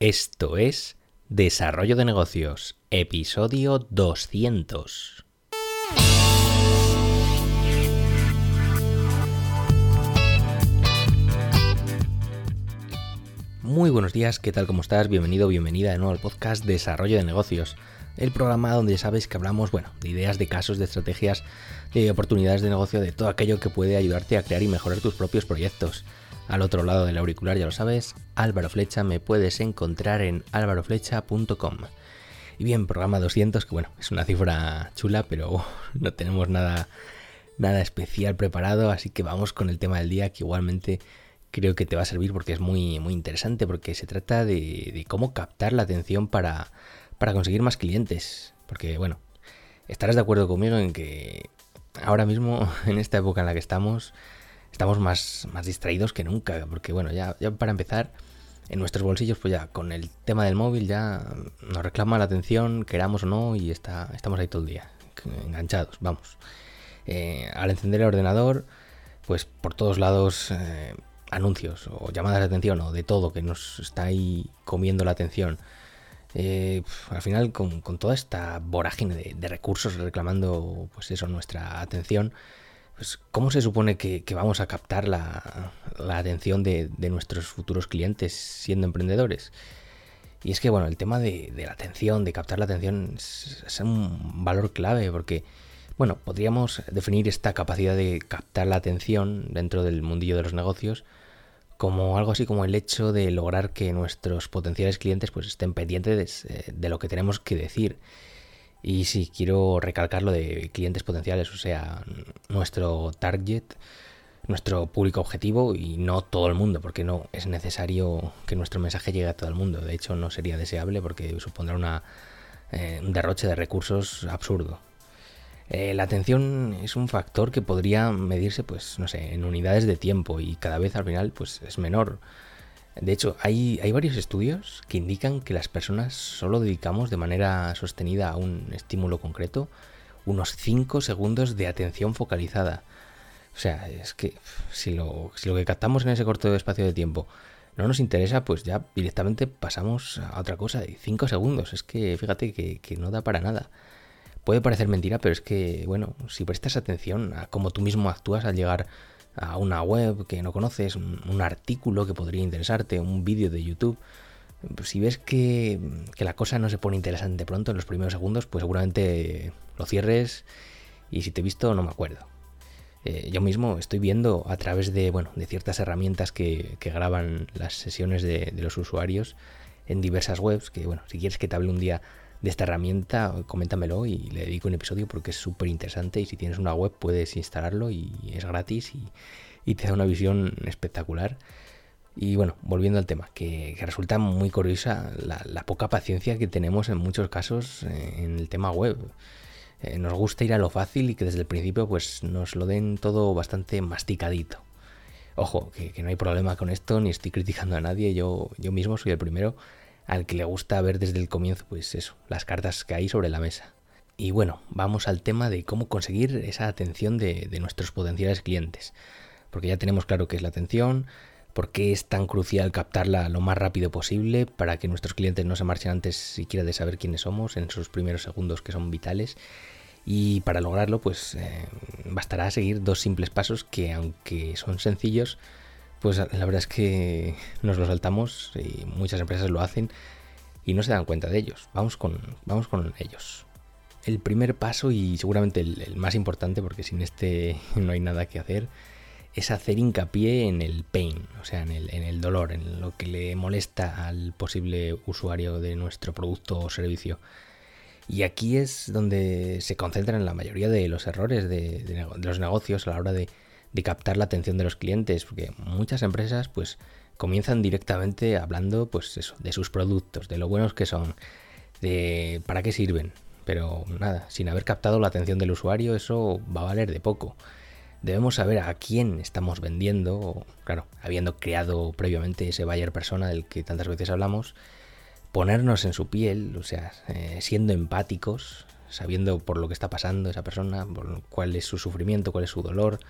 Esto es Desarrollo de Negocios, episodio 200. Muy buenos días, ¿qué tal? ¿Cómo estás? Bienvenido, bienvenida de nuevo al podcast Desarrollo de Negocios, el programa donde sabes que hablamos, bueno, de ideas, de casos, de estrategias, de oportunidades de negocio, de todo aquello que puede ayudarte a crear y mejorar tus propios proyectos. Al otro lado del auricular, ya lo sabes, Álvaro Flecha, me puedes encontrar en álvaroflecha.com. Y bien, programa 200, que bueno, es una cifra chula, pero no tenemos nada, nada especial preparado, así que vamos con el tema del día, que igualmente creo que te va a servir porque es muy, muy interesante, porque se trata de, de cómo captar la atención para, para conseguir más clientes. Porque bueno, estarás de acuerdo conmigo en que ahora mismo, en esta época en la que estamos, estamos más, más distraídos que nunca, porque bueno, ya, ya para empezar, en nuestros bolsillos, pues ya con el tema del móvil ya nos reclama la atención, queramos o no, y está, estamos ahí todo el día, enganchados, vamos. Eh, al encender el ordenador, pues por todos lados eh, anuncios o llamadas de atención o de todo que nos está ahí comiendo la atención. Eh, al final, con, toda esta vorágine de, de, recursos reclamando, pues eso, nuestra atención, pues, ¿cómo se supone que, vamos a captar la, atención de, nuestros futuros clientes siendo emprendedores? Y es que, bueno, el tema de, la atención, de captar la atención, es, un valor clave porque, bueno, podríamos definir esta capacidad de captar la atención dentro del mundillo de los negocios como algo así como el hecho de lograr que nuestros potenciales clientes pues estén pendientes de, de lo que tenemos que decir y sí, quiero recalcar lo de clientes potenciales, o sea, nuestro target, nuestro público objetivo y no todo el mundo, porque no es necesario que nuestro mensaje llegue a todo el mundo. De hecho, no sería deseable porque supondrá una, eh, un derroche de recursos absurdo. Eh, la atención es un factor que podría medirse, pues, no sé, en unidades de tiempo y cada vez al final, pues, es menor. De hecho, hay, hay, varios estudios que indican que las personas solo dedicamos de manera sostenida a un estímulo concreto unos 5 segundos de atención focalizada. O sea, es que si lo, si lo que captamos en ese corto espacio de tiempo no nos interesa, pues ya directamente pasamos a otra cosa. de 5 segundos, es que fíjate que, que no da para nada. Puede parecer mentira, pero es que, bueno, si prestas atención a cómo tú mismo actúas al llegar a una web que no conoces, un, artículo que podría interesarte, un vídeo de YouTube. Pues si ves que, la cosa no se pone interesante pronto en los primeros segundos, pues seguramente lo cierres y si te he visto no me acuerdo. Eh, yo mismo estoy viendo a través de, bueno, de ciertas herramientas que, graban las sesiones de, de, los usuarios en diversas webs, que bueno, si quieres que te hable un día de esta herramienta, coméntamelo y le dedico un episodio porque es súper interesante y si tienes una web puedes instalarlo y es gratis y, te da una visión espectacular. Y bueno, volviendo al tema, que, resulta muy curiosa la, poca paciencia que tenemos en muchos casos en el tema web. Eh, nos gusta ir a lo fácil y que desde el principio pues nos lo den todo bastante masticadito. Ojo, que, que no hay problema con esto, ni estoy criticando a nadie, yo, yo mismo soy el primero al que le gusta ver desde el comienzo, pues eso, las cartas que hay sobre la mesa. Y bueno, vamos al tema de cómo conseguir esa atención de, nuestros potenciales clientes. Porque ya tenemos claro qué es la atención, por qué es tan crucial captarla lo más rápido posible para que nuestros clientes no se marchen antes siquiera de saber quiénes somos en esos primeros segundos que son vitales. Y para lograrlo, pues eh, bastará seguir dos simples pasos que, aunque son sencillos, pues la verdad es que nos lo saltamos y muchas empresas lo hacen y no se dan cuenta de ellos. Vamos con, vamos con ellos. El primer paso y seguramente el, más importante, porque sin este no hay nada que hacer, es hacer hincapié en el pain, o sea, en el, en el dolor, en lo que le molesta al posible usuario de nuestro producto o servicio. Y aquí es donde se concentran la mayoría de los errores de los negocios a la hora de de captar la atención de los clientes, porque muchas empresas pues comienzan directamente hablando pues eso, de sus productos, de lo buenos que son, de para qué sirven, pero nada, sin haber captado la atención del usuario eso va a valer de poco. Debemos saber a quién estamos vendiendo, claro, habiendo creado previamente ese buyer persona del que tantas veces hablamos, ponernos en su piel, o sea, eh, siendo empáticos, sabiendo por lo que está pasando esa persona, por cuál es su sufrimiento, cuál es su dolor,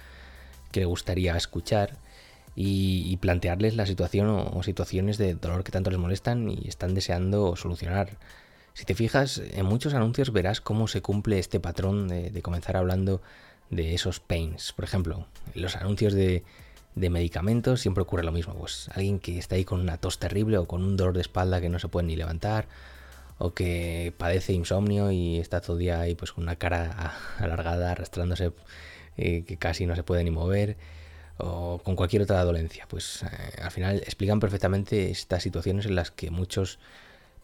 que le gustaría escuchar y, plantearles la situación o, situaciones de dolor que tanto les molestan y están deseando solucionar. Si te fijas, en muchos anuncios verás cómo se cumple este patrón de, comenzar hablando de esos pains. Por ejemplo, en los anuncios de, medicamentos siempre ocurre lo mismo. Pues alguien que está ahí con una tos terrible o con un dolor de espalda que no se puede ni levantar o que padece insomnio y está todo el día ahí pues con una cara alargada arrastrándose eh, que casi no se puede ni mover o con cualquier otra dolencia. Pues eh, al final explican perfectamente estas situaciones en las que muchos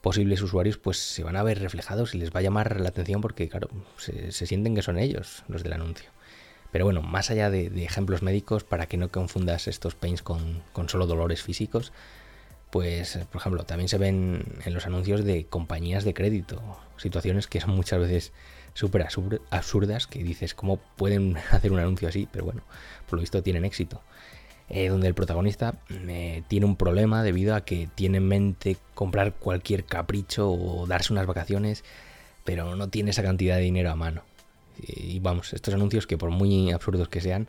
posibles usuarios pues se van a ver reflejados y les va a llamar la atención porque claro, se, sienten que son ellos los del anuncio. Pero bueno, más allá de, ejemplos médicos, para que no confundas estos pains con, con solo dolores físicos, pues por ejemplo también se ven en los anuncios de compañías de crédito, situaciones que son muchas veces súper absurdas que dices cómo pueden hacer un anuncio así, pero bueno, por lo visto tienen éxito. Eh, donde el protagonista eh, tiene un problema debido a que tiene en mente comprar cualquier capricho o darse unas vacaciones, pero no tiene esa cantidad de dinero a mano. Y vamos, estos anuncios que por muy absurdos que sean,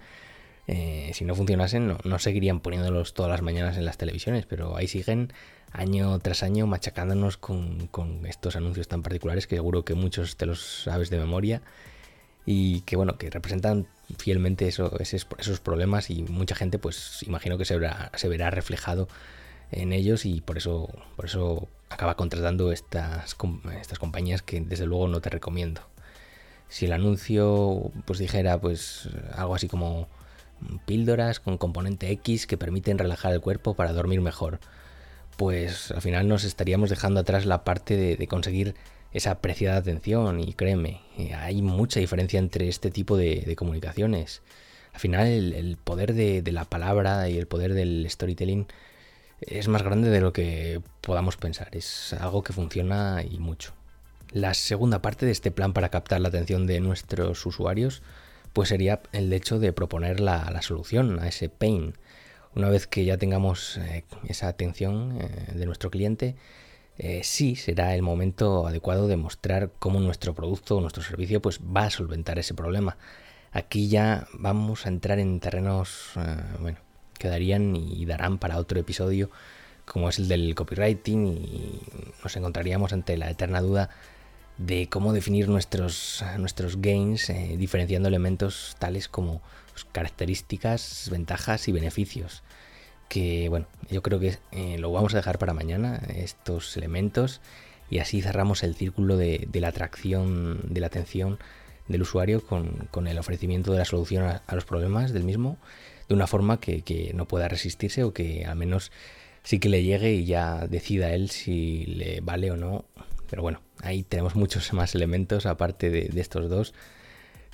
eh, si no funcionasen, no, seguirían poniéndolos todas las mañanas en las televisiones, pero ahí siguen año tras año machacándonos con, estos anuncios tan particulares que seguro que muchos te los sabes de memoria y que bueno, que representan fielmente esos, esos problemas y mucha gente pues imagino que se verá, se verá reflejado en ellos y por eso, por eso acaba contratando estas, estas compañías que desde luego no te recomiendo. Si el anuncio pues dijera pues algo así como píldoras con componente X que permiten relajar el cuerpo para dormir mejor. Pues al final nos estaríamos dejando atrás la parte de, conseguir esa apreciada atención y créeme, eh, hay mucha diferencia entre este tipo de, comunicaciones. Al final el, poder de, la palabra y el poder del storytelling es más grande de lo que podamos pensar, es algo que funciona y mucho. La segunda parte de este plan para captar la atención de nuestros usuarios pues sería el hecho de proponer la, solución a ese pain. Una vez que ya tengamos eh, esa atención eh, de nuestro cliente, eh, sí será el momento adecuado de mostrar cómo nuestro producto o nuestro servicio pues, va a solventar ese problema. Aquí ya vamos a entrar en terrenos, bueno, que darían y darán para otro episodio, como es el del copywriting, y nos encontraríamos ante la eterna duda de cómo definir nuestros, nuestros gains eh, diferenciando elementos tales como pues, características, ventajas y beneficios. Que bueno, yo creo que eh, lo vamos a dejar para mañana, estos elementos, y así cerramos el círculo de, la atracción, de la atención del usuario con, el ofrecimiento de la solución a, los problemas del mismo, de una forma que, que no pueda resistirse o que al menos sí que le llegue y ya decida él si le vale o no. Pero bueno, Ahí tenemos muchos más elementos aparte de, estos dos.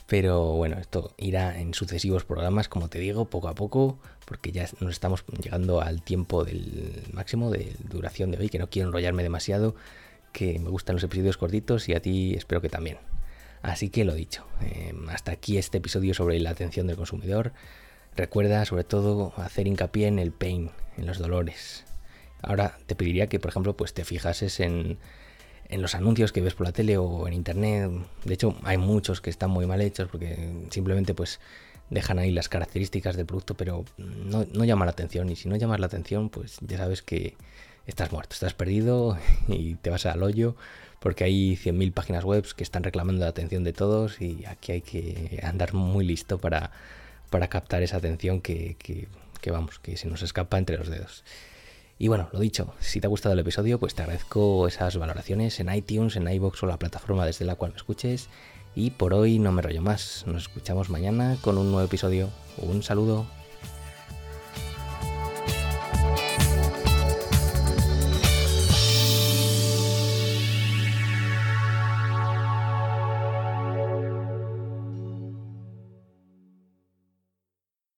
Pero bueno, esto irá en sucesivos programas, como te digo, poco a poco, porque ya nos estamos llegando al tiempo del máximo de duración de hoy, que no quiero enrollarme demasiado, que me gustan los episodios cortitos y a ti espero que también. Así que lo dicho, em, hasta aquí este episodio sobre la atención del consumidor. Recuerda sobre todo hacer hincapié en el pain, en los dolores. Ahora te pediría que, por ejemplo, pues te fijases en en los anuncios que ves por la tele o en internet. De hecho, hay muchos que están muy mal hechos porque simplemente pues dejan ahí las características del producto, pero no, no llama la atención. Y si no llamas la atención, pues ya sabes que estás muerto, estás perdido y te vas al hoyo porque hay 100.000 páginas web que están reclamando la atención de todos y aquí hay que andar muy listo para, para captar esa atención que, que, vamos, que se nos escapa entre los dedos. Y bueno, lo dicho, si te ha gustado el episodio, pues te agradezco esas valoraciones en iTunes, en iBox o la plataforma desde la cual me escuches. Y por hoy no me rollo más. Nos escuchamos mañana con un nuevo episodio. Un saludo.